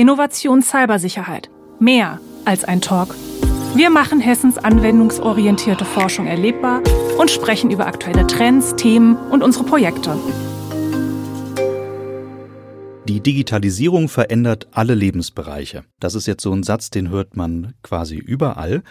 Innovation Cybersicherheit. Mehr als ein Talk. Wir machen Hessens anwendungsorientierte Forschung erlebbar und sprechen über aktuelle Trends, Themen und unsere Projekte. Die Digitalisierung verändert alle Lebensbereiche. Das ist jetzt so ein Satz, den hört man quasi überall.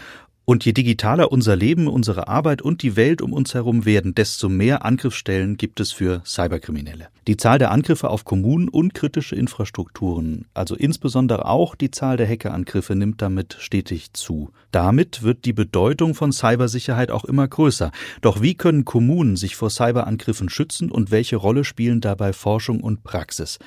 Und je digitaler unser Leben, unsere Arbeit und die Welt um uns herum werden, desto mehr Angriffsstellen gibt es für Cyberkriminelle. Die Zahl der Angriffe auf Kommunen und kritische Infrastrukturen, also insbesondere auch die Zahl der Hackerangriffe, nimmt damit stetig zu. Damit wird die Bedeutung von Cybersicherheit auch immer größer. Doch wie können Kommunen sich vor Cyberangriffen schützen und welche Rolle spielen dabei Forschung und Praxis?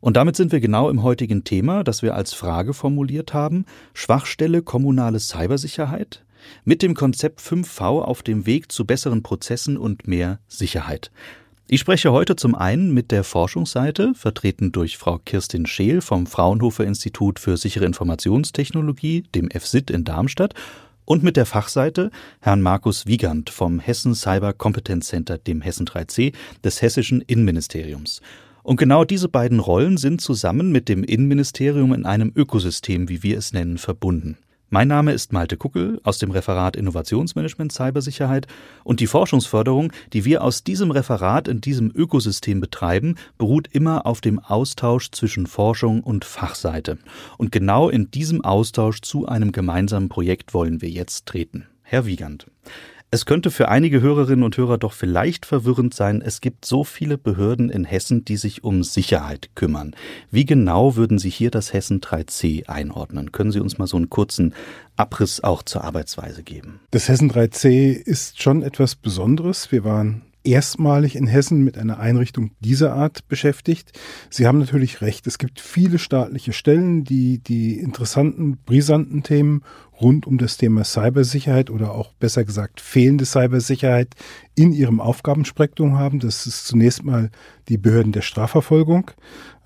Und damit sind wir genau im heutigen Thema, das wir als Frage formuliert haben, Schwachstelle kommunale Cybersicherheit mit dem Konzept 5V auf dem Weg zu besseren Prozessen und mehr Sicherheit. Ich spreche heute zum einen mit der Forschungsseite, vertreten durch Frau Kirstin Scheel vom Fraunhofer Institut für sichere Informationstechnologie, dem FSIT in Darmstadt, und mit der Fachseite Herrn Markus Wiegand vom Hessen Cyber Competence Center, dem Hessen 3C des hessischen Innenministeriums. Und genau diese beiden Rollen sind zusammen mit dem Innenministerium in einem Ökosystem, wie wir es nennen, verbunden. Mein Name ist Malte Kuckel aus dem Referat Innovationsmanagement Cybersicherheit und die Forschungsförderung, die wir aus diesem Referat in diesem Ökosystem betreiben, beruht immer auf dem Austausch zwischen Forschung und Fachseite. Und genau in diesem Austausch zu einem gemeinsamen Projekt wollen wir jetzt treten. Herr Wiegand. Es könnte für einige Hörerinnen und Hörer doch vielleicht verwirrend sein, es gibt so viele Behörden in Hessen, die sich um Sicherheit kümmern. Wie genau würden Sie hier das Hessen 3C einordnen? Können Sie uns mal so einen kurzen Abriss auch zur Arbeitsweise geben? Das Hessen 3C ist schon etwas Besonderes. Wir waren erstmalig in Hessen mit einer Einrichtung dieser Art beschäftigt. Sie haben natürlich recht. Es gibt viele staatliche Stellen, die die interessanten, brisanten Themen rund um das Thema Cybersicherheit oder auch besser gesagt fehlende Cybersicherheit in ihrem Aufgabenspektrum haben. Das ist zunächst mal die Behörden der Strafverfolgung,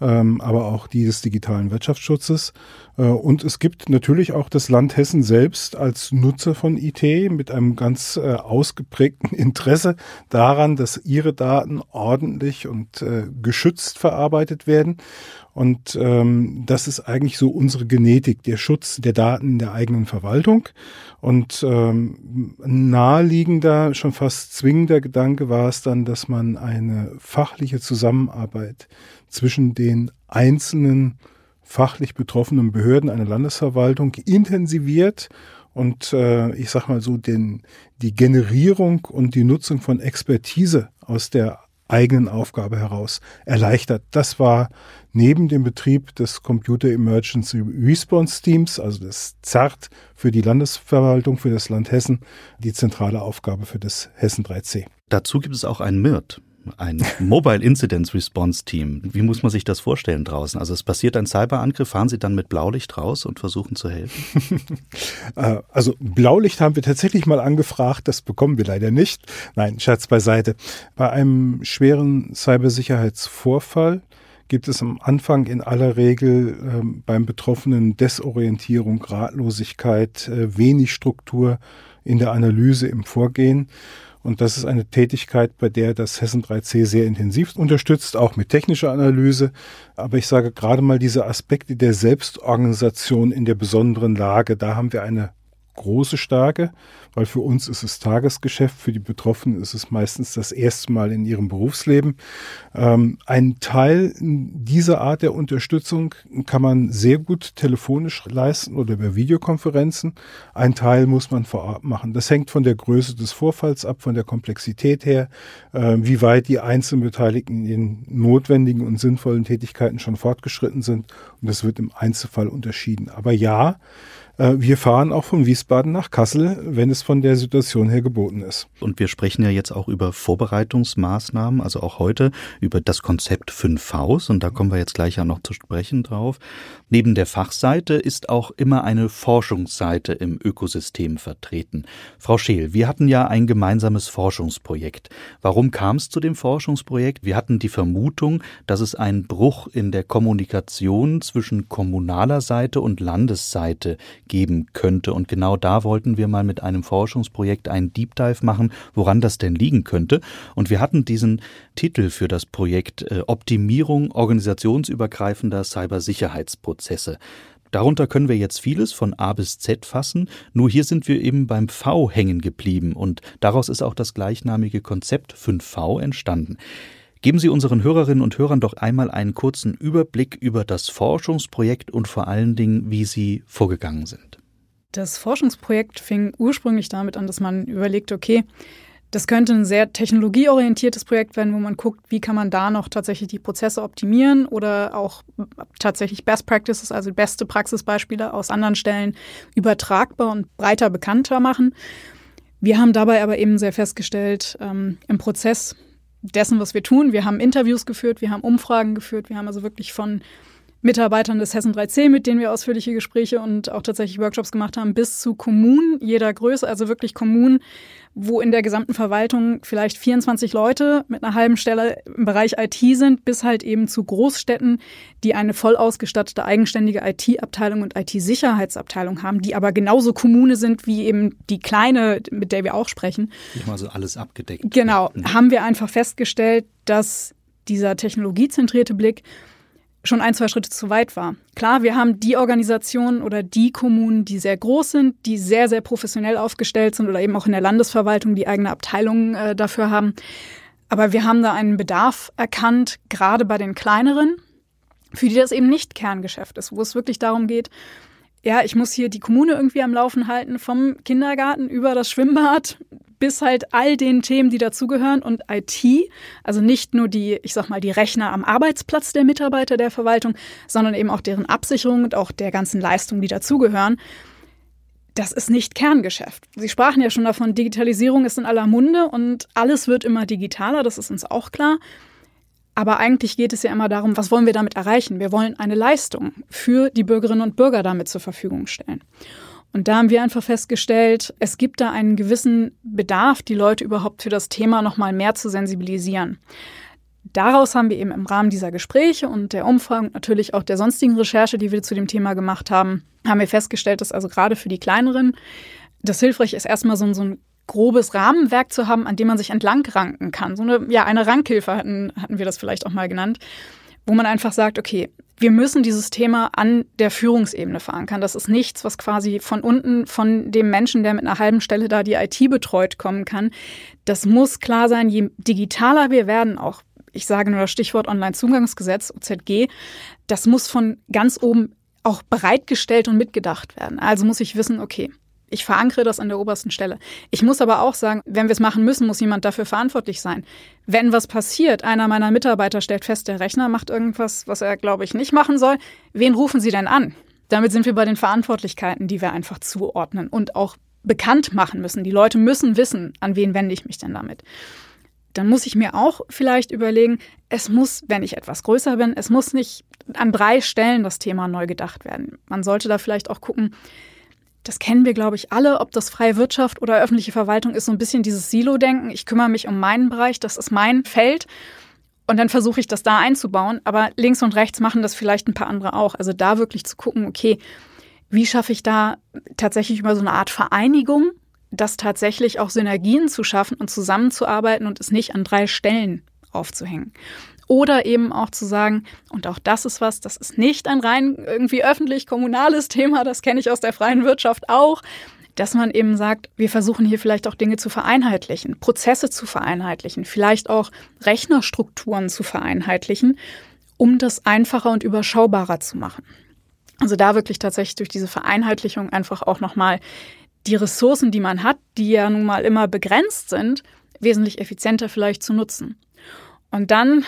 ähm, aber auch die des digitalen Wirtschaftsschutzes. Äh, und es gibt natürlich auch das Land Hessen selbst als Nutzer von IT mit einem ganz äh, ausgeprägten Interesse daran, dass ihre Daten ordentlich und äh, geschützt verarbeitet werden. Und ähm, das ist eigentlich so unsere Genetik, der Schutz der Daten in der eigenen Verwaltung. Und ähm, naheliegender, schon fast zwingender Gedanke war es dann, dass man eine fachliche Zusammenarbeit zwischen den einzelnen fachlich betroffenen Behörden einer Landesverwaltung intensiviert und äh, ich sag mal so den die Generierung und die Nutzung von Expertise aus der eigenen Aufgabe heraus erleichtert. Das war neben dem Betrieb des Computer Emergency Response Teams, also des ZERT für die Landesverwaltung, für das Land Hessen, die zentrale Aufgabe für das Hessen 3C. Dazu gibt es auch ein MIRT, ein Mobile Incident Response Team. Wie muss man sich das vorstellen draußen? Also es passiert ein Cyberangriff, fahren Sie dann mit Blaulicht raus und versuchen zu helfen? Äh, also Blaulicht haben wir tatsächlich mal angefragt, das bekommen wir leider nicht. Nein, Scherz beiseite. Bei einem schweren Cybersicherheitsvorfall gibt es am Anfang in aller Regel äh, beim Betroffenen Desorientierung, Ratlosigkeit, äh, wenig Struktur in der Analyse, im Vorgehen. Und das ist eine Tätigkeit, bei der das Hessen 3C sehr intensiv unterstützt, auch mit technischer Analyse. Aber ich sage gerade mal diese Aspekte der Selbstorganisation in der besonderen Lage, da haben wir eine große Stärke, weil für uns ist es Tagesgeschäft, für die Betroffenen ist es meistens das erste Mal in ihrem Berufsleben. Ähm, ein Teil dieser Art der Unterstützung kann man sehr gut telefonisch leisten oder über Videokonferenzen. Ein Teil muss man vor Ort machen. Das hängt von der Größe des Vorfalls ab, von der Komplexität her, äh, wie weit die einzelnen Beteiligten in notwendigen und sinnvollen Tätigkeiten schon fortgeschritten sind. Und das wird im Einzelfall unterschieden. Aber ja, wir fahren auch von Wiesbaden nach Kassel, wenn es von der Situation her geboten ist. Und wir sprechen ja jetzt auch über Vorbereitungsmaßnahmen, also auch heute über das Konzept 5Vs und da kommen wir jetzt gleich ja noch zu sprechen drauf. Neben der Fachseite ist auch immer eine Forschungsseite im Ökosystem vertreten. Frau Scheel, wir hatten ja ein gemeinsames Forschungsprojekt. Warum kam es zu dem Forschungsprojekt? Wir hatten die Vermutung, dass es einen Bruch in der Kommunikation zwischen kommunaler Seite und Landesseite geben könnte. Und genau da wollten wir mal mit einem Forschungsprojekt einen Deep Dive machen, woran das denn liegen könnte. Und wir hatten diesen Titel für das Projekt äh, Optimierung organisationsübergreifender Cybersicherheitsprozesse. Darunter können wir jetzt vieles von A bis Z fassen, nur hier sind wir eben beim V hängen geblieben und daraus ist auch das gleichnamige Konzept 5V entstanden. Geben Sie unseren Hörerinnen und Hörern doch einmal einen kurzen Überblick über das Forschungsprojekt und vor allen Dingen, wie Sie vorgegangen sind. Das Forschungsprojekt fing ursprünglich damit an, dass man überlegt, okay, das könnte ein sehr technologieorientiertes Projekt werden, wo man guckt, wie kann man da noch tatsächlich die Prozesse optimieren oder auch tatsächlich Best Practices, also beste Praxisbeispiele aus anderen Stellen übertragbar und breiter bekannter machen. Wir haben dabei aber eben sehr festgestellt, ähm, im Prozess dessen, was wir tun, wir haben Interviews geführt, wir haben Umfragen geführt, wir haben also wirklich von Mitarbeitern des Hessen 3C, mit denen wir ausführliche Gespräche und auch tatsächlich Workshops gemacht haben, bis zu Kommunen jeder Größe, also wirklich Kommunen, wo in der gesamten Verwaltung vielleicht 24 Leute mit einer halben Stelle im Bereich IT sind, bis halt eben zu Großstädten, die eine voll ausgestattete eigenständige IT-Abteilung und IT-Sicherheitsabteilung haben, die aber genauso Kommune sind wie eben die kleine, mit der wir auch sprechen. Ich mal so alles abgedeckt. Genau, haben wir einfach festgestellt, dass dieser technologiezentrierte Blick schon ein, zwei Schritte zu weit war. Klar, wir haben die Organisationen oder die Kommunen, die sehr groß sind, die sehr, sehr professionell aufgestellt sind oder eben auch in der Landesverwaltung die eigene Abteilungen äh, dafür haben. Aber wir haben da einen Bedarf erkannt, gerade bei den kleineren, für die das eben nicht Kerngeschäft ist, wo es wirklich darum geht, ja, ich muss hier die Kommune irgendwie am Laufen halten, vom Kindergarten über das Schwimmbad bis halt all den Themen, die dazugehören und IT, also nicht nur die, ich sag mal, die Rechner am Arbeitsplatz der Mitarbeiter der Verwaltung, sondern eben auch deren Absicherung und auch der ganzen Leistungen, die dazugehören. Das ist nicht Kerngeschäft. Sie sprachen ja schon davon, Digitalisierung ist in aller Munde und alles wird immer digitaler, das ist uns auch klar. Aber eigentlich geht es ja immer darum, was wollen wir damit erreichen? Wir wollen eine Leistung für die Bürgerinnen und Bürger damit zur Verfügung stellen. Und da haben wir einfach festgestellt, es gibt da einen gewissen Bedarf, die Leute überhaupt für das Thema nochmal mehr zu sensibilisieren. Daraus haben wir eben im Rahmen dieser Gespräche und der Umfragen und natürlich auch der sonstigen Recherche, die wir zu dem Thema gemacht haben, haben wir festgestellt, dass also gerade für die kleineren das hilfreich ist, erstmal so, so ein grobes Rahmenwerk zu haben, an dem man sich entlang ranken kann. So eine, ja, eine Rankhilfe hatten, hatten wir das vielleicht auch mal genannt, wo man einfach sagt, okay, wir müssen dieses Thema an der Führungsebene verankern. Das ist nichts, was quasi von unten von dem Menschen, der mit einer halben Stelle da die IT betreut, kommen kann. Das muss klar sein, je digitaler wir werden, auch ich sage nur das Stichwort Onlinezugangsgesetz, OZG, das muss von ganz oben auch bereitgestellt und mitgedacht werden. Also muss ich wissen, okay, ich verankere das an der obersten Stelle. Ich muss aber auch sagen, wenn wir es machen müssen, muss jemand dafür verantwortlich sein. Wenn was passiert, einer meiner Mitarbeiter stellt fest, der Rechner macht irgendwas, was er, glaube ich, nicht machen soll, wen rufen Sie denn an? Damit sind wir bei den Verantwortlichkeiten, die wir einfach zuordnen und auch bekannt machen müssen. Die Leute müssen wissen, an wen wende ich mich denn damit. Dann muss ich mir auch vielleicht überlegen, es muss, wenn ich etwas größer bin, es muss nicht an drei Stellen das Thema neu gedacht werden. Man sollte da vielleicht auch gucken, das kennen wir, glaube ich, alle, ob das freie Wirtschaft oder öffentliche Verwaltung ist, so ein bisschen dieses Silo-Denken. Ich kümmere mich um meinen Bereich, das ist mein Feld. Und dann versuche ich das da einzubauen. Aber links und rechts machen das vielleicht ein paar andere auch. Also da wirklich zu gucken, okay, wie schaffe ich da tatsächlich über so eine Art Vereinigung, das tatsächlich auch Synergien zu schaffen und zusammenzuarbeiten und es nicht an drei Stellen aufzuhängen. Oder eben auch zu sagen, und auch das ist was, das ist nicht ein rein irgendwie öffentlich-kommunales Thema, das kenne ich aus der freien Wirtschaft auch, dass man eben sagt, wir versuchen hier vielleicht auch Dinge zu vereinheitlichen, Prozesse zu vereinheitlichen, vielleicht auch Rechnerstrukturen zu vereinheitlichen, um das einfacher und überschaubarer zu machen. Also da wirklich tatsächlich durch diese Vereinheitlichung einfach auch nochmal die Ressourcen, die man hat, die ja nun mal immer begrenzt sind, wesentlich effizienter vielleicht zu nutzen. Und dann,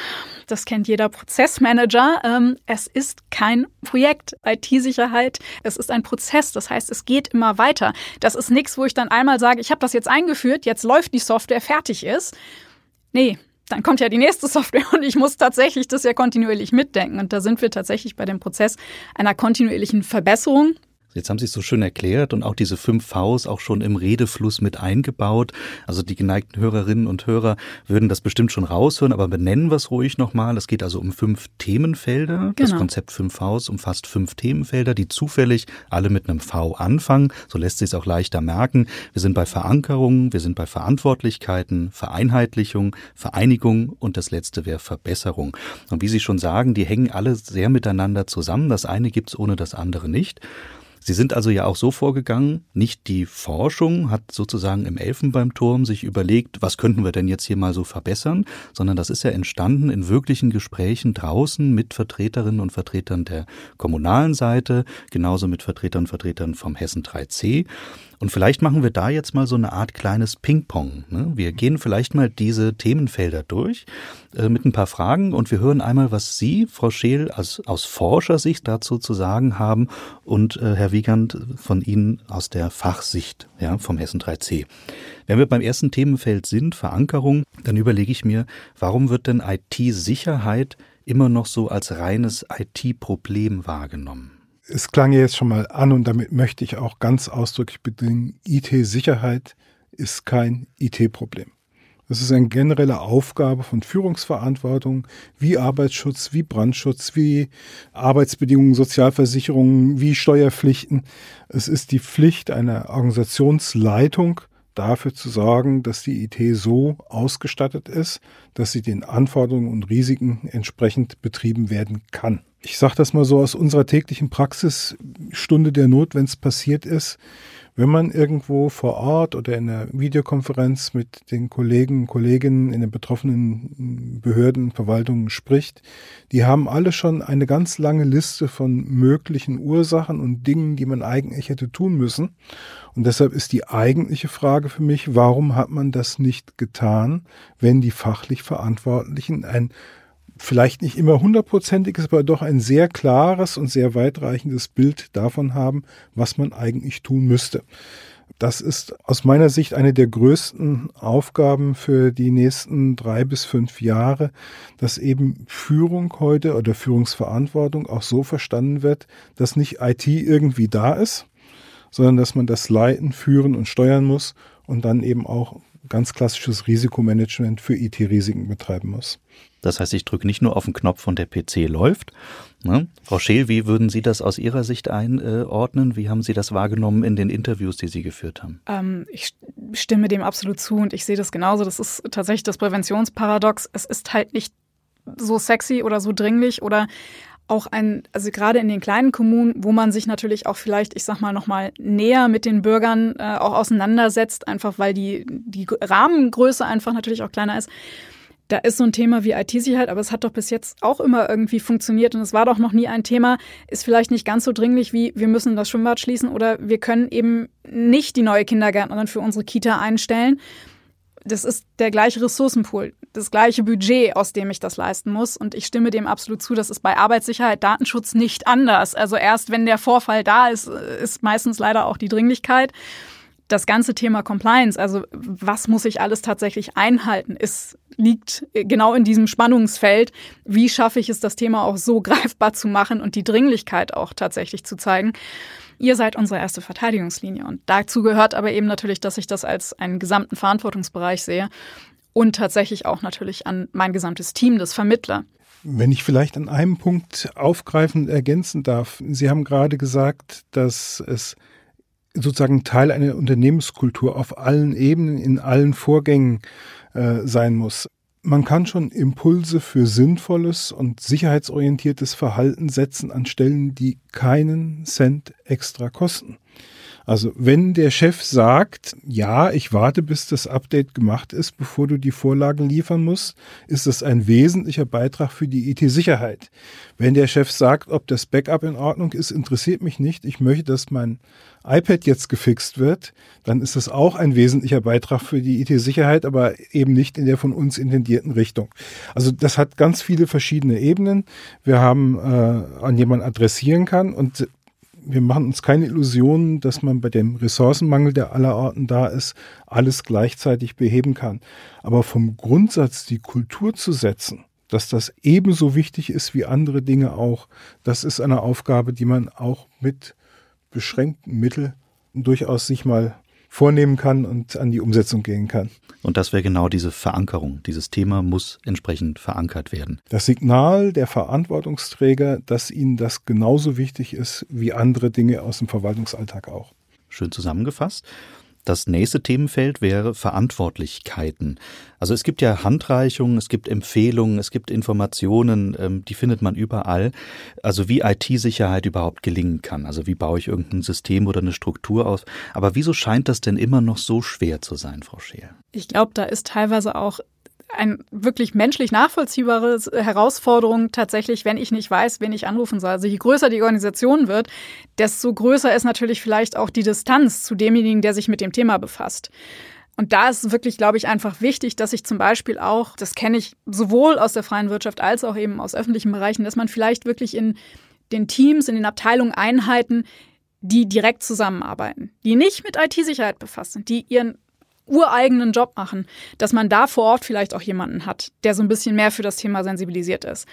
das kennt jeder Prozessmanager, ähm, es ist kein Projekt. IT-Sicherheit, es ist ein Prozess. Das heißt, es geht immer weiter. Das ist nichts, wo ich dann einmal sage, ich habe das jetzt eingeführt, jetzt läuft die Software, fertig ist. Nee, dann kommt ja die nächste Software und ich muss tatsächlich das ja kontinuierlich mitdenken. Und da sind wir tatsächlich bei dem Prozess einer kontinuierlichen Verbesserung Jetzt haben Sie es so schön erklärt und auch diese fünf Vs auch schon im Redefluss mit eingebaut. Also die geneigten Hörerinnen und Hörer würden das bestimmt schon raushören, aber benennen wir es ruhig nochmal. Es geht also um fünf Themenfelder. Genau. Das Konzept fünf Vs umfasst fünf Themenfelder, die zufällig alle mit einem V anfangen. So lässt sich es auch leichter merken. Wir sind bei Verankerung, wir sind bei Verantwortlichkeiten, Vereinheitlichung, Vereinigung und das letzte wäre Verbesserung. Und wie Sie schon sagen, die hängen alle sehr miteinander zusammen. Das eine gibt's ohne das andere nicht. Sie sind also ja auch so vorgegangen, nicht die Forschung hat sozusagen im Elfenbeinturm sich überlegt, was könnten wir denn jetzt hier mal so verbessern, sondern das ist ja entstanden in wirklichen Gesprächen draußen mit Vertreterinnen und Vertretern der kommunalen Seite, genauso mit Vertretern und Vertretern vom Hessen 3C. Und vielleicht machen wir da jetzt mal so eine Art kleines Ping-Pong. Ne? Wir gehen vielleicht mal diese Themenfelder durch äh, mit ein paar Fragen und wir hören einmal, was Sie, Frau Scheel, aus, aus Forschersicht dazu zu sagen haben und äh, Herr Wiegand von Ihnen aus der Fachsicht ja, vom Hessen 3C. Wenn wir beim ersten Themenfeld sind, Verankerung, dann überlege ich mir, warum wird denn IT-Sicherheit immer noch so als reines IT-Problem wahrgenommen? Es klang jetzt schon mal an und damit möchte ich auch ganz ausdrücklich bedingen, IT-Sicherheit ist kein IT-Problem. Das ist eine generelle Aufgabe von Führungsverantwortung, wie Arbeitsschutz, wie Brandschutz, wie Arbeitsbedingungen, Sozialversicherungen, wie Steuerpflichten. Es ist die Pflicht einer Organisationsleitung, dafür zu sorgen, dass die IT so ausgestattet ist, dass sie den Anforderungen und Risiken entsprechend betrieben werden kann. Ich sage das mal so aus unserer täglichen Praxis, Stunde der Not, wenn es passiert ist, wenn man irgendwo vor Ort oder in einer Videokonferenz mit den Kollegen und Kolleginnen in den betroffenen Behörden, Verwaltungen spricht, die haben alle schon eine ganz lange Liste von möglichen Ursachen und Dingen, die man eigentlich hätte tun müssen. Und deshalb ist die eigentliche Frage für mich, warum hat man das nicht getan, wenn die fachlich Verantwortlichen ein vielleicht nicht immer hundertprozentiges, aber doch ein sehr klares und sehr weitreichendes Bild davon haben, was man eigentlich tun müsste. Das ist aus meiner Sicht eine der größten Aufgaben für die nächsten drei bis fünf Jahre, dass eben Führung heute oder Führungsverantwortung auch so verstanden wird, dass nicht IT irgendwie da ist, sondern dass man das leiten, führen und steuern muss und dann eben auch ganz klassisches Risikomanagement für IT-Risiken betreiben muss. Das heißt, ich drücke nicht nur auf den Knopf und der PC läuft. Ne? Frau Scheel, wie würden Sie das aus Ihrer Sicht einordnen? Wie haben Sie das wahrgenommen in den Interviews, die Sie geführt haben? Ähm, ich stimme dem absolut zu und ich sehe das genauso. Das ist tatsächlich das Präventionsparadox. Es ist halt nicht so sexy oder so dringlich oder auch ein, also gerade in den kleinen Kommunen, wo man sich natürlich auch vielleicht, ich sag mal, nochmal näher mit den Bürgern äh, auch auseinandersetzt, einfach weil die, die Rahmengröße einfach natürlich auch kleiner ist. Da ist so ein Thema wie IT-Sicherheit, aber es hat doch bis jetzt auch immer irgendwie funktioniert und es war doch noch nie ein Thema, ist vielleicht nicht ganz so dringlich wie wir müssen das Schwimmbad schließen oder wir können eben nicht die neue Kindergärtnerin für unsere Kita einstellen. Das ist der gleiche Ressourcenpool, das gleiche Budget, aus dem ich das leisten muss. Und ich stimme dem absolut zu, das ist bei Arbeitssicherheit, Datenschutz nicht anders. Also erst wenn der Vorfall da ist, ist meistens leider auch die Dringlichkeit. Das ganze Thema Compliance, also was muss ich alles tatsächlich einhalten, ist, liegt genau in diesem Spannungsfeld. Wie schaffe ich es, das Thema auch so greifbar zu machen und die Dringlichkeit auch tatsächlich zu zeigen? Ihr seid unsere erste Verteidigungslinie. Und dazu gehört aber eben natürlich, dass ich das als einen gesamten Verantwortungsbereich sehe und tatsächlich auch natürlich an mein gesamtes Team, das Vermittler. Wenn ich vielleicht an einem Punkt aufgreifen und ergänzen darf. Sie haben gerade gesagt, dass es sozusagen Teil einer Unternehmenskultur auf allen Ebenen, in allen Vorgängen äh, sein muss man kann schon Impulse für sinnvolles und sicherheitsorientiertes Verhalten setzen an Stellen, die keinen Cent extra kosten. Also wenn der Chef sagt, ja, ich warte, bis das Update gemacht ist, bevor du die Vorlagen liefern musst, ist das ein wesentlicher Beitrag für die IT-Sicherheit. Wenn der Chef sagt, ob das Backup in Ordnung ist, interessiert mich nicht. Ich möchte, dass mein iPad jetzt gefixt wird, dann ist das auch ein wesentlicher Beitrag für die IT-Sicherheit, aber eben nicht in der von uns intendierten Richtung. Also das hat ganz viele verschiedene Ebenen. Wir haben äh, an jemanden adressieren kann und wir machen uns keine Illusionen, dass man bei dem Ressourcenmangel, der allerorten da ist, alles gleichzeitig beheben kann. Aber vom Grundsatz, die Kultur zu setzen, dass das ebenso wichtig ist wie andere Dinge auch, das ist eine Aufgabe, die man auch mit beschränkten Mittel durchaus sich mal vornehmen kann und an die Umsetzung gehen kann. Und das wäre genau diese Verankerung. Dieses Thema muss entsprechend verankert werden. Das Signal der Verantwortungsträger, dass ihnen das genauso wichtig ist wie andere Dinge aus dem Verwaltungsalltag auch. Schön zusammengefasst. Das nächste Themenfeld wäre Verantwortlichkeiten. Also es gibt ja Handreichungen, es gibt Empfehlungen, es gibt Informationen, ähm, die findet man überall. Also wie IT-Sicherheit überhaupt gelingen kann. Also wie baue ich irgendein System oder eine Struktur aus. Aber wieso scheint das denn immer noch so schwer zu sein, Frau Scheel? Ich glaube, da ist teilweise auch ein wirklich menschlich nachvollziehbare Herausforderung tatsächlich, wenn ich nicht weiß, wen ich anrufen soll. Also je größer die Organisation wird, desto größer ist natürlich vielleicht auch die Distanz zu demjenigen, der sich mit dem Thema befasst. Und da ist wirklich, glaube ich, einfach wichtig, dass ich zum Beispiel auch, das kenne ich sowohl aus der freien Wirtschaft als auch eben aus öffentlichen Bereichen, dass man vielleicht wirklich in den Teams, in den Abteilungen, Einheiten, die direkt zusammenarbeiten, die nicht mit IT-Sicherheit befasst sind, die ihren ureigenen Job machen, dass man da vor Ort vielleicht auch jemanden hat, der so ein bisschen mehr für das Thema sensibilisiert ist.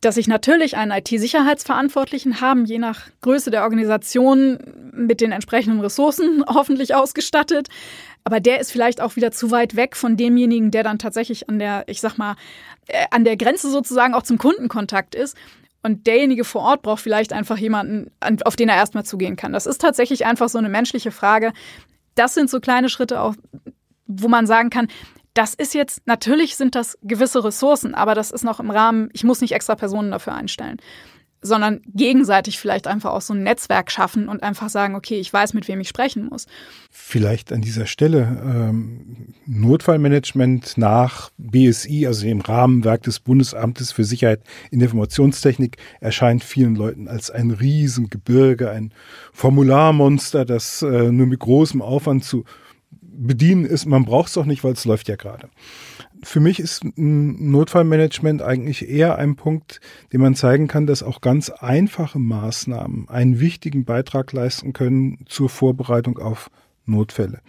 Dass ich natürlich einen IT-Sicherheitsverantwortlichen haben, je nach Größe der Organisation mit den entsprechenden Ressourcen hoffentlich ausgestattet. Aber der ist vielleicht auch wieder zu weit weg von demjenigen, der dann tatsächlich an der, ich sag mal, äh, an der Grenze sozusagen auch zum Kundenkontakt ist. Und derjenige vor Ort braucht vielleicht einfach jemanden, auf den er erstmal zugehen kann. Das ist tatsächlich einfach so eine menschliche Frage, das sind so kleine Schritte auch, wo man sagen kann, das ist jetzt, natürlich sind das gewisse Ressourcen, aber das ist noch im Rahmen, ich muss nicht extra Personen dafür einstellen, sondern gegenseitig vielleicht einfach auch so ein Netzwerk schaffen und einfach sagen, okay, ich weiß, mit wem ich sprechen muss. Vielleicht an dieser Stelle ähm, Notfallmanagement nach BSI, also dem Rahmenwerk des Bundesamtes für Sicherheit in Informationstechnik, erscheint vielen Leuten als ein Riesengebirge, ein Formularmonster, das äh, nur mit großem Aufwand zu bedienen ist. Man braucht es doch nicht, weil es läuft ja gerade. Für mich ist Notfallmanagement eigentlich eher ein Punkt, den man zeigen kann, dass auch ganz einfache Maßnahmen einen wichtigen Beitrag leisten können zur Vorbereitung auf Notfälle.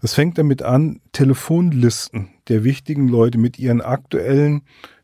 Das fängt damit an, Telefonlisten der wichtigen Leute mit ihren aktuellen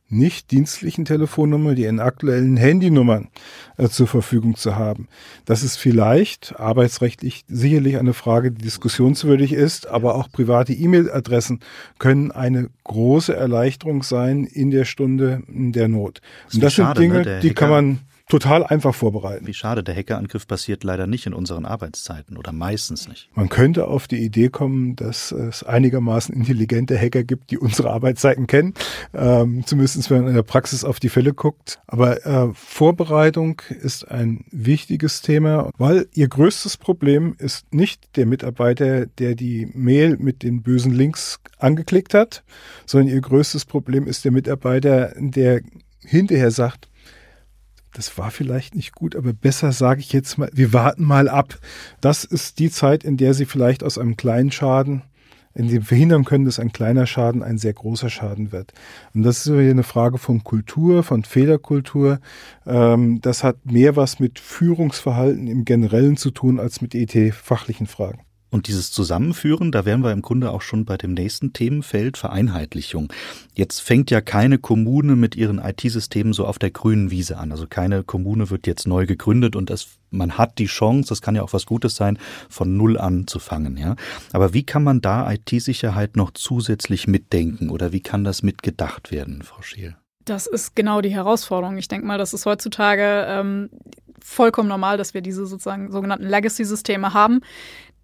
nicht dienstlichen Telefonnummer, die in aktuellen Handynummern äh, zur Verfügung zu haben. Das ist vielleicht arbeitsrechtlich sicherlich eine Frage, die diskussionswürdig ist, aber auch private E-Mail-Adressen können eine große Erleichterung sein in der Stunde der Not. Und das sind Dinge, ne? die kann man total einfach vorbereiten. Wie schade, der Hackerangriff passiert leider nicht in unseren Arbeitszeiten oder meistens nicht. Man könnte auf die Idee kommen, dass es einigermaßen intelligente Hacker gibt, die unsere Arbeitszeiten kennen. Ähm, zumindest wenn man in der Praxis auf die Fälle guckt. Aber äh, Vorbereitung ist ein wichtiges Thema, weil ihr größtes Problem ist nicht der Mitarbeiter, der die Mail mit den bösen Links angeklickt hat, sondern ihr größtes Problem ist der Mitarbeiter, der hinterher sagt, das war vielleicht nicht gut, aber besser sage ich jetzt mal, wir warten mal ab. Das ist die Zeit, in der Sie vielleicht aus einem kleinen Schaden in dem verhindern können, dass ein kleiner Schaden ein sehr großer Schaden wird. Und das ist eine Frage von Kultur, von Fehlerkultur. Ähm, das hat mehr was mit Führungsverhalten im Generellen zu tun als mit ET-fachlichen Fragen. Und dieses Zusammenführen, da wären wir im Grunde auch schon bei dem nächsten Themenfeld Vereinheitlichung. Jetzt fängt ja keine Kommune mit ihren IT-Systemen so auf der grünen Wiese an. Also keine Kommune wird jetzt neu gegründet und es, man hat die Chance, das kann ja auch was Gutes sein, von Null an zu fangen, ja. Aber wie kann man da IT-Sicherheit noch zusätzlich mitdenken oder wie kann das mitgedacht werden, Frau Scheel? Das ist genau die Herausforderung. Ich denke mal, das ist heutzutage ähm, vollkommen normal, dass wir diese sozusagen sogenannten Legacy-Systeme haben.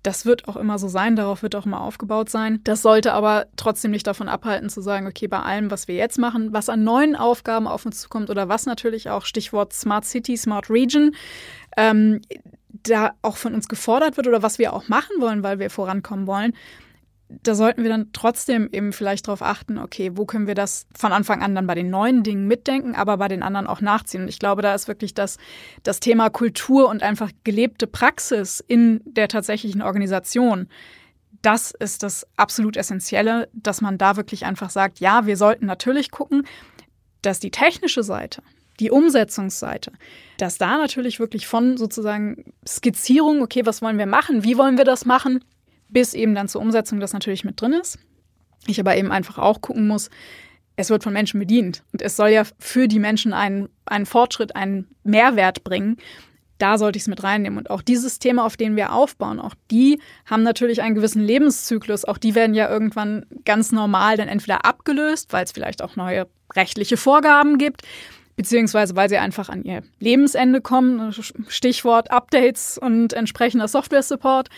Das wird auch immer so sein, darauf wird auch immer aufgebaut sein. Das sollte aber trotzdem nicht davon abhalten zu sagen, okay, bei allem, was wir jetzt machen, was an neuen Aufgaben auf uns zukommt oder was natürlich auch Stichwort Smart City, Smart Region, ähm, da auch von uns gefordert wird oder was wir auch machen wollen, weil wir vorankommen wollen, da sollten wir dann trotzdem eben vielleicht darauf achten, okay, wo können wir das von Anfang an dann bei den neuen Dingen mitdenken, aber bei den anderen auch nachziehen. Und ich glaube, da ist wirklich das, das Thema Kultur und einfach gelebte Praxis in der tatsächlichen Organisation. Das ist das absolut Essentielle, dass man da wirklich einfach sagt, ja, wir sollten natürlich gucken, dass die technische Seite, die Umsetzungsseite, dass da natürlich wirklich von sozusagen Skizzierung, okay, was wollen wir machen, wie wollen wir das machen, bis eben dann zur Umsetzung das natürlich mit drin ist. Ich aber eben einfach auch gucken muss, es wird von Menschen bedient und es soll ja für die Menschen einen, einen Fortschritt, einen Mehrwert bringen. da sollte ich es mit reinnehmen. Und auch die Systeme, auf denen wir aufbauen, auch die haben natürlich einen gewissen Lebenszyklus. Auch die werden ja irgendwann ganz normal dann entweder abgelöst, weil es vielleicht auch neue rechtliche Vorgaben gibt, beziehungsweise weil sie einfach an ihr Lebensende kommen. Stichwort Updates und entsprechender Software-Support.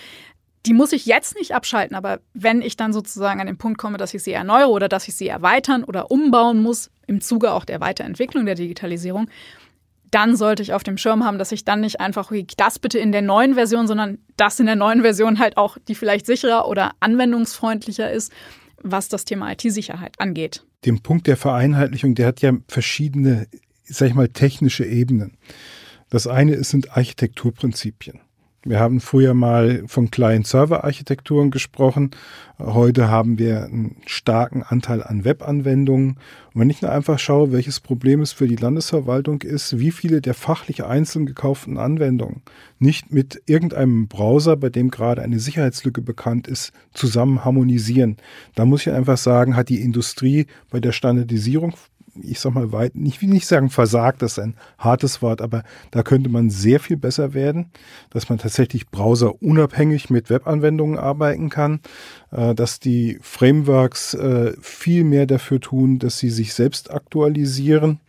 Die muss ich jetzt nicht abschalten, aber wenn ich dann sozusagen an den Punkt komme, dass ich sie erneuere oder dass ich sie erweitern oder umbauen muss, im Zuge auch der Weiterentwicklung der Digitalisierung, dann sollte ich auf dem Schirm haben, dass ich dann nicht einfach das bitte in der neuen Version, sondern das in der neuen Version halt auch, die vielleicht sicherer oder anwendungsfreundlicher ist, was das Thema IT-Sicherheit angeht. Den Punkt der Vereinheitlichung, der hat ja verschiedene, sag ich mal, technische Ebenen. Das eine sind Architekturprinzipien. Wir haben früher mal von Client-Server-Architekturen gesprochen. Heute haben wir einen starken Anteil an Webanwendungen. Und wenn ich nur einfach schaue, welches Problem es für die Landesverwaltung ist, wie viele der fachlich einzeln gekauften Anwendungen nicht mit irgendeinem Browser, bei dem gerade eine Sicherheitslücke bekannt ist, zusammen harmonisieren. Da muss ich einfach sagen, hat die Industrie bei der Standardisierung ich sag mal, weit, ich will nicht sagen versagt, das ist ein hartes Wort, aber da könnte man sehr viel besser werden, dass man tatsächlich browserunabhängig mit Webanwendungen arbeiten kann, äh, dass die Frameworks äh, viel mehr dafür tun, dass sie sich selbst aktualisieren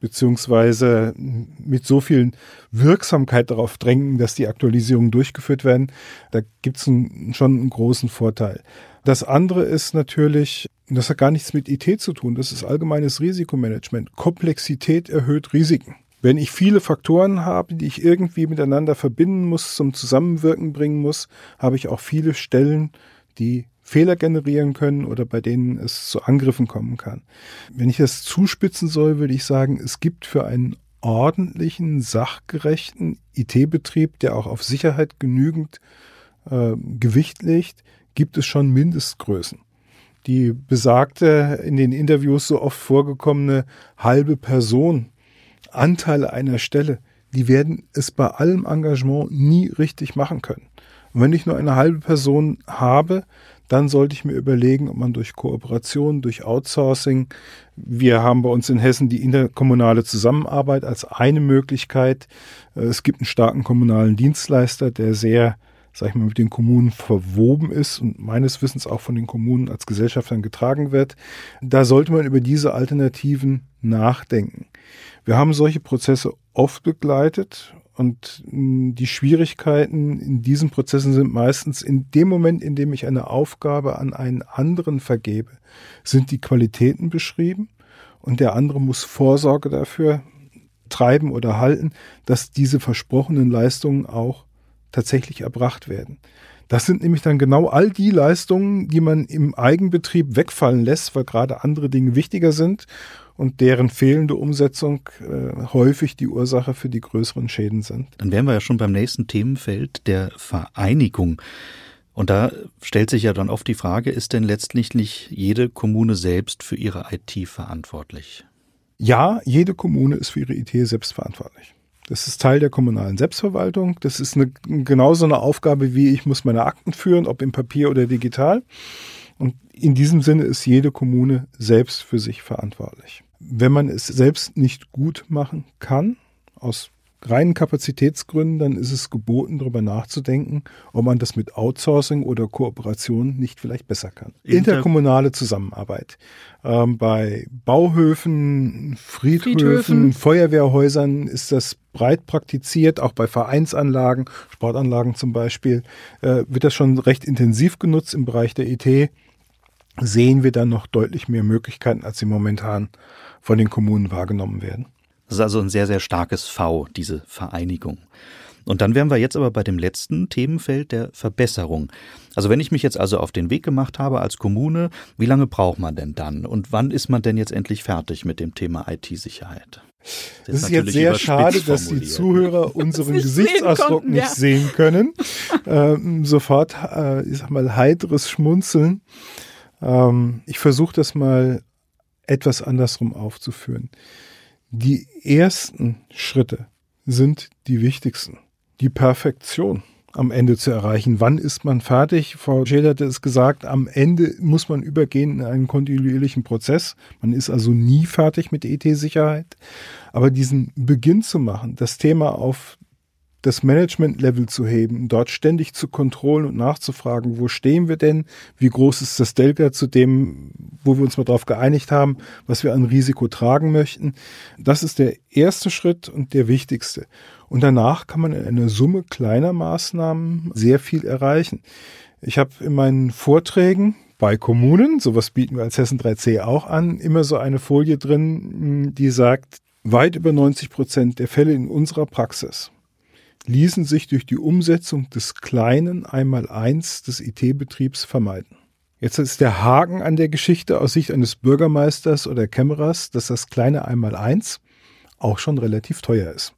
beziehungsweise mit so viel Wirksamkeit darauf drängen, dass die Aktualisierungen durchgeführt werden. Da gibt es schon einen großen Vorteil. Das andere ist natürlich, das hat gar nichts mit IT zu tun, das ist allgemeines Risikomanagement. Komplexität erhöht Risiken. Wenn ich viele Faktoren habe, die ich irgendwie miteinander verbinden muss, zum Zusammenwirken bringen muss, habe ich auch viele Stellen, die Fehler generieren können oder bei denen es zu Angriffen kommen kann. Wenn ich das zuspitzen soll, würde ich sagen, es gibt für einen ordentlichen, sachgerechten IT-Betrieb, der auch auf Sicherheit genügend äh, Gewicht legt, gibt es schon Mindestgrößen. Die besagte, in den Interviews so oft vorgekommene halbe Person, Anteile einer Stelle, die werden es bei allem Engagement nie richtig machen können. Und wenn ich nur eine halbe Person habe, dann sollte ich mir überlegen, ob man durch Kooperation, durch Outsourcing, wir haben bei uns in Hessen die interkommunale Zusammenarbeit als eine Möglichkeit. Äh, es gibt einen starken kommunalen Dienstleister, der sehr sag ich mal, mit den Kommunen verwoben ist und meines Wissens auch von den Kommunen als Gesellschaftern getragen wird. Da sollte man über diese Alternativen nachdenken. Wir haben solche Prozesse oft begleitet und hm, die Schwierigkeiten in diesen Prozessen sind meistens in dem Moment, in dem ich eine Aufgabe an einen anderen vergebe, sind die Qualitäten beschrieben und der andere muss Vorsorge dafür treiben oder halten, dass diese versprochenen Leistungen auch tatsächlich erbracht werden. Das sind nämlich dann genau all die Leistungen, die man im Eigenbetrieb wegfallen lässt, weil gerade andere Dinge wichtiger sind und deren fehlende Umsetzung äh, häufig die Ursache für die größeren Schäden sind. Dann wären wir ja schon beim nächsten Themenfeld der Vereinigung. Und da stellt sich ja dann oft die Frage, ist denn letztlich nicht jede Kommune selbst für ihre IT verantwortlich? Ja, jede Kommune ist für ihre IT selbst verantwortlich. Das ist Teil der kommunalen Selbstverwaltung. Das ist eine, genauso eine Aufgabe wie ich muss meine Akten führen, ob im Papier oder digital. Und in diesem Sinne ist jede Kommune selbst für sich verantwortlich. Wenn man es selbst nicht gut machen kann, aus reinen Kapazitätsgründen, dann ist es geboten, darüber nachzudenken, ob man das mit Outsourcing oder Kooperation nicht vielleicht besser kann. Inter Interkommunale Zusammenarbeit. Ähm, bei Bauhöfen, Friedhöfen, Friedhöfen, Feuerwehrhäusern ist das breit praktiziert, auch bei Vereinsanlagen, Sportanlagen zum Beispiel, äh, wird das schon recht intensiv genutzt im Bereich der IT. Sehen wir dann noch deutlich mehr Möglichkeiten, als sie momentan von den Kommunen wahrgenommen werden. Das ist also ein sehr, sehr starkes V, diese Vereinigung. Und dann wären wir jetzt aber bei dem letzten Themenfeld der Verbesserung. Also wenn ich mich jetzt also auf den Weg gemacht habe als Kommune, wie lange braucht man denn dann? Und wann ist man denn jetzt endlich fertig mit dem Thema IT-Sicherheit? Das, ist jetzt sehr schade, dass die Zuhörer unseren Gesichtsausdruck nicht ja. sehen können. Ähm, sofort, äh, ich sag mal, heiteres Schmunzeln. Ähm, ich versuche das mal etwas andersrum aufzuführen. Die ersten Schritte sind die wichtigsten. Die Perfektion am Ende zu erreichen. Wann ist man fertig? Frau Schäder hatte es gesagt, am Ende muss man übergehen in einen kontinuierlichen Prozess. Man ist also nie fertig mit ET-Sicherheit. Aber diesen Beginn zu machen, das Thema auf das Management-Level zu heben, dort ständig zu kontrollen und nachzufragen, wo stehen wir denn, wie groß ist das Delta zu dem, wo wir uns mal darauf geeinigt haben, was wir an Risiko tragen möchten. Das ist der erste Schritt und der wichtigste. Und danach kann man in einer Summe kleiner Maßnahmen sehr viel erreichen. Ich habe in meinen Vorträgen bei Kommunen, sowas bieten wir als Hessen 3C auch an, immer so eine Folie drin, die sagt, weit über 90 Prozent der Fälle in unserer Praxis ließen sich durch die Umsetzung des kleinen Einmaleins des IT-Betriebs vermeiden. Jetzt ist der Haken an der Geschichte aus Sicht eines Bürgermeisters oder Kämmerers, dass das kleine Einmaleins auch schon relativ teuer ist.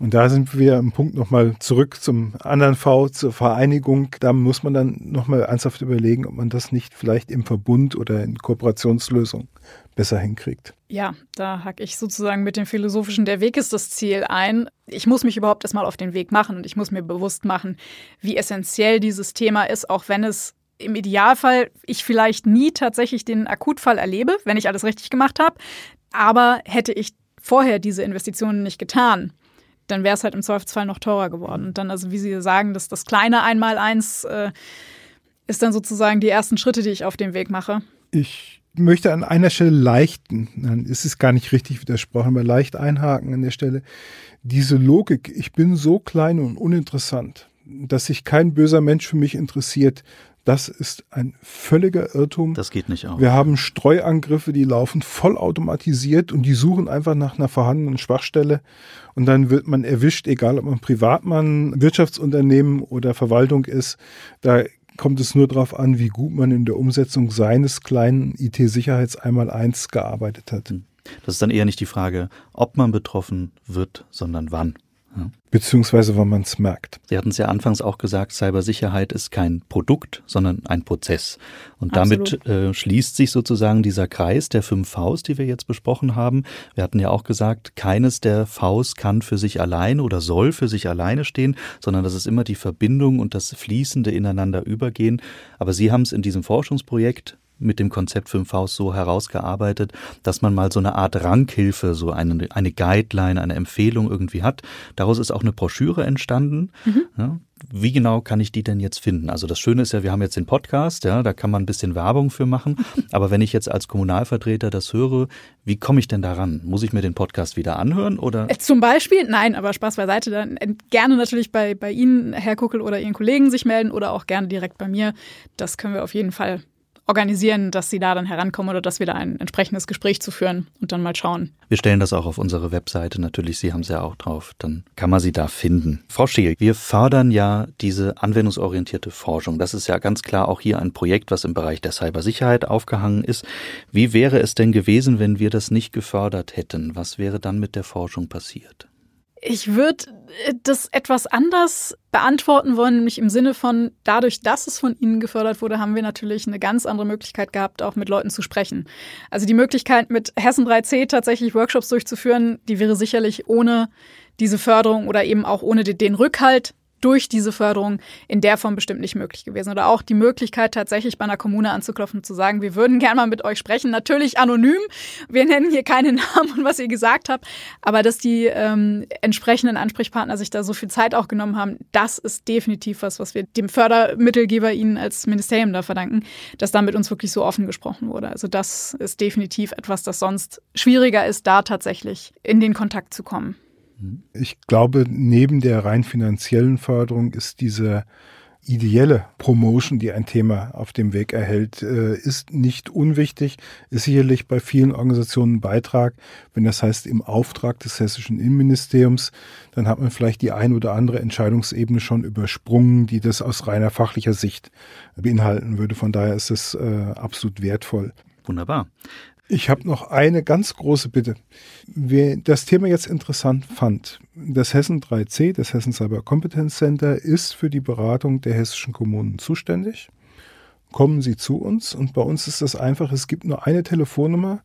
Und da sind wir im Punkt nochmal zurück zum anderen V, zur Vereinigung. Da muss man dann nochmal ernsthaft überlegen, ob man das nicht vielleicht im Verbund oder in Kooperationslösung besser hinkriegt. Ja, da hacke ich sozusagen mit dem philosophischen Der Weg ist das Ziel ein. Ich muss mich überhaupt erstmal auf den Weg machen und ich muss mir bewusst machen, wie essentiell dieses Thema ist, auch wenn es im Idealfall ich vielleicht nie tatsächlich den Akutfall erlebe, wenn ich alles richtig gemacht habe. Aber hätte ich vorher diese Investitionen nicht getan, dann wäre es halt im Zweifelsfall noch teurer geworden. Und dann, also wie Sie sagen, dass das kleine Einmaleins äh, ist dann sozusagen die ersten Schritte, die ich auf dem Weg mache. Ich möchte an einer Stelle leichten, es ist gar nicht richtig widersprochen, aber leicht einhaken an der Stelle. Diese Logik, ich bin so klein und uninteressant, dass sich kein böser Mensch für mich interessiert, das ist ein völliger Irrtum. Das geht nicht auch. Wir haben Streuangriffe, die laufen vollautomatisiert und die suchen einfach nach einer vorhandenen Schwachstelle und dann wird man erwischt, egal ob man Privatmann, Wirtschaftsunternehmen oder Verwaltung ist. Da kommt es nur darauf an, wie gut man in der Umsetzung seines kleinen IT-Sicherheits einmal eins gearbeitet hat. Hm. Das ist dann eher nicht die Frage, ob man betroffen wird, sondern wann. Ja. Beziehungsweise, wann man es merkt. Sie hatten es ja anfangs auch gesagt, Cybersicherheit ist kein Produkt, sondern ein Prozess. Und Absolut. damit äh, schließt sich sozusagen dieser Kreis der fünf Vs, die wir jetzt besprochen haben. Wir hatten ja auch gesagt, keines der Vs kann für sich alleine oder soll für sich alleine stehen, sondern das ist immer die Verbindung und das fließende ineinander übergehen. Aber Sie haben es in diesem Forschungsprojekt mit dem Konzept 5 Haus so herausgearbeitet, dass man mal so eine Art Ranghilfe, so eine, eine Guideline, eine Empfehlung irgendwie hat. Daraus ist auch eine Broschüre entstanden. Mhm. Ja, wie genau kann ich die denn jetzt finden? Also das Schöne ist ja, wir haben jetzt den Podcast, ja, da kann man ein bisschen Werbung für machen. Aber wenn ich jetzt als Kommunalvertreter das höre, wie komme ich denn daran? Muss ich mir den Podcast wieder anhören oder? Äh, zum Beispiel, nein, aber Spaß beiseite, dann äh, gerne natürlich bei, bei Ihnen, Herr Kuckel oder Ihren Kollegen sich melden oder auch gerne direkt bei mir. Das können wir auf jeden Fall organisieren, dass sie da dann herankommen oder dass wir da ein entsprechendes Gespräch zu führen und dann mal schauen. Wir stellen das auch auf unsere Webseite natürlich. Sie haben es ja auch drauf. Dann kann man sie da finden. Frau Scheel, wir fördern ja diese anwendungsorientierte Forschung. Das ist ja ganz klar auch hier ein Projekt, was im Bereich der Cybersicherheit aufgehangen ist. Wie wäre es denn gewesen, wenn wir das nicht gefördert hätten? Was wäre dann mit der Forschung passiert? Ich würde äh, das etwas anders beantworten wollen, nämlich im Sinne von, dadurch, dass es von Ihnen gefördert wurde, haben wir natürlich eine ganz andere Möglichkeit gehabt, auch mit Leuten zu sprechen. Also die Möglichkeit, mit Hessen 3C tatsächlich Workshops durchzuführen, die wäre sicherlich ohne diese Förderung oder eben auch ohne den Rückhalt durch diese Förderung in der Form bestimmt nicht möglich gewesen. Oder auch die Möglichkeit, tatsächlich bei einer Kommune anzuklopfen und zu sagen, wir würden gerne mal mit euch sprechen. Natürlich anonym. Wir nennen hier keine Namen und was ihr gesagt habt. Aber dass die ähm, entsprechenden Ansprechpartner sich da so viel Zeit auch genommen haben, das ist definitiv was, was wir dem Fördermittelgeber Ihnen als Ministerium da verdanken, dass da mit uns wirklich so offen gesprochen wurde. Also das ist definitiv etwas, das sonst schwieriger ist, da tatsächlich in den Kontakt zu kommen. Ich glaube, neben der rein finanziellen Förderung ist diese ideelle Promotion, die ein Thema auf dem Weg erhält, äh, ist nicht unwichtig, ist sicherlich bei vielen Organisationen ein Beitrag. Wenn das heißt im Auftrag des hessischen Innenministeriums, dann hat man vielleicht die ein oder andere Entscheidungsebene schon übersprungen, die das aus reiner fachlicher Sicht beinhalten würde. Von daher ist es äh, absolut wertvoll. Wunderbar. Ich habe noch eine ganz große Bitte. Wer das Thema jetzt interessant fand, das Hessen 3C, das Hessen Cyber Competence Center, ist für die Beratung der hessischen Kommunen zuständig. Kommen Sie zu uns und bei uns ist das einfach, es gibt nur eine Telefonnummer,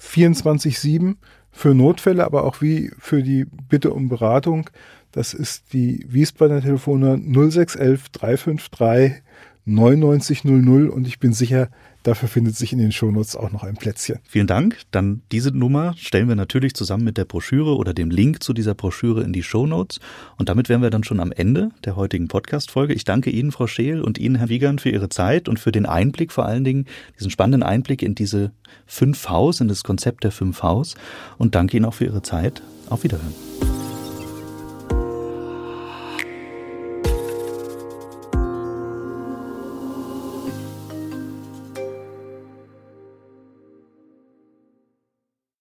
24-7 für Notfälle, aber auch wie für die Bitte um Beratung. Das ist die Wiesbadener Telefonnummer 0611 353 9900 und ich bin sicher, Dafür findet sich in den Shownotes auch noch ein Plätzchen. Vielen Dank. Dann diese Nummer stellen wir natürlich zusammen mit der Broschüre oder dem Link zu dieser Broschüre in die Shownotes. Und damit wären wir dann schon am Ende der heutigen Podcast-Folge. Ich danke Ihnen, Frau Scheel, und Ihnen, Herr Wiegand, für Ihre Zeit und für den Einblick vor allen Dingen, diesen spannenden Einblick in diese fünf Vs, in das Konzept der fünf Vs. Und danke Ihnen auch für Ihre Zeit. Auf Wiederhören.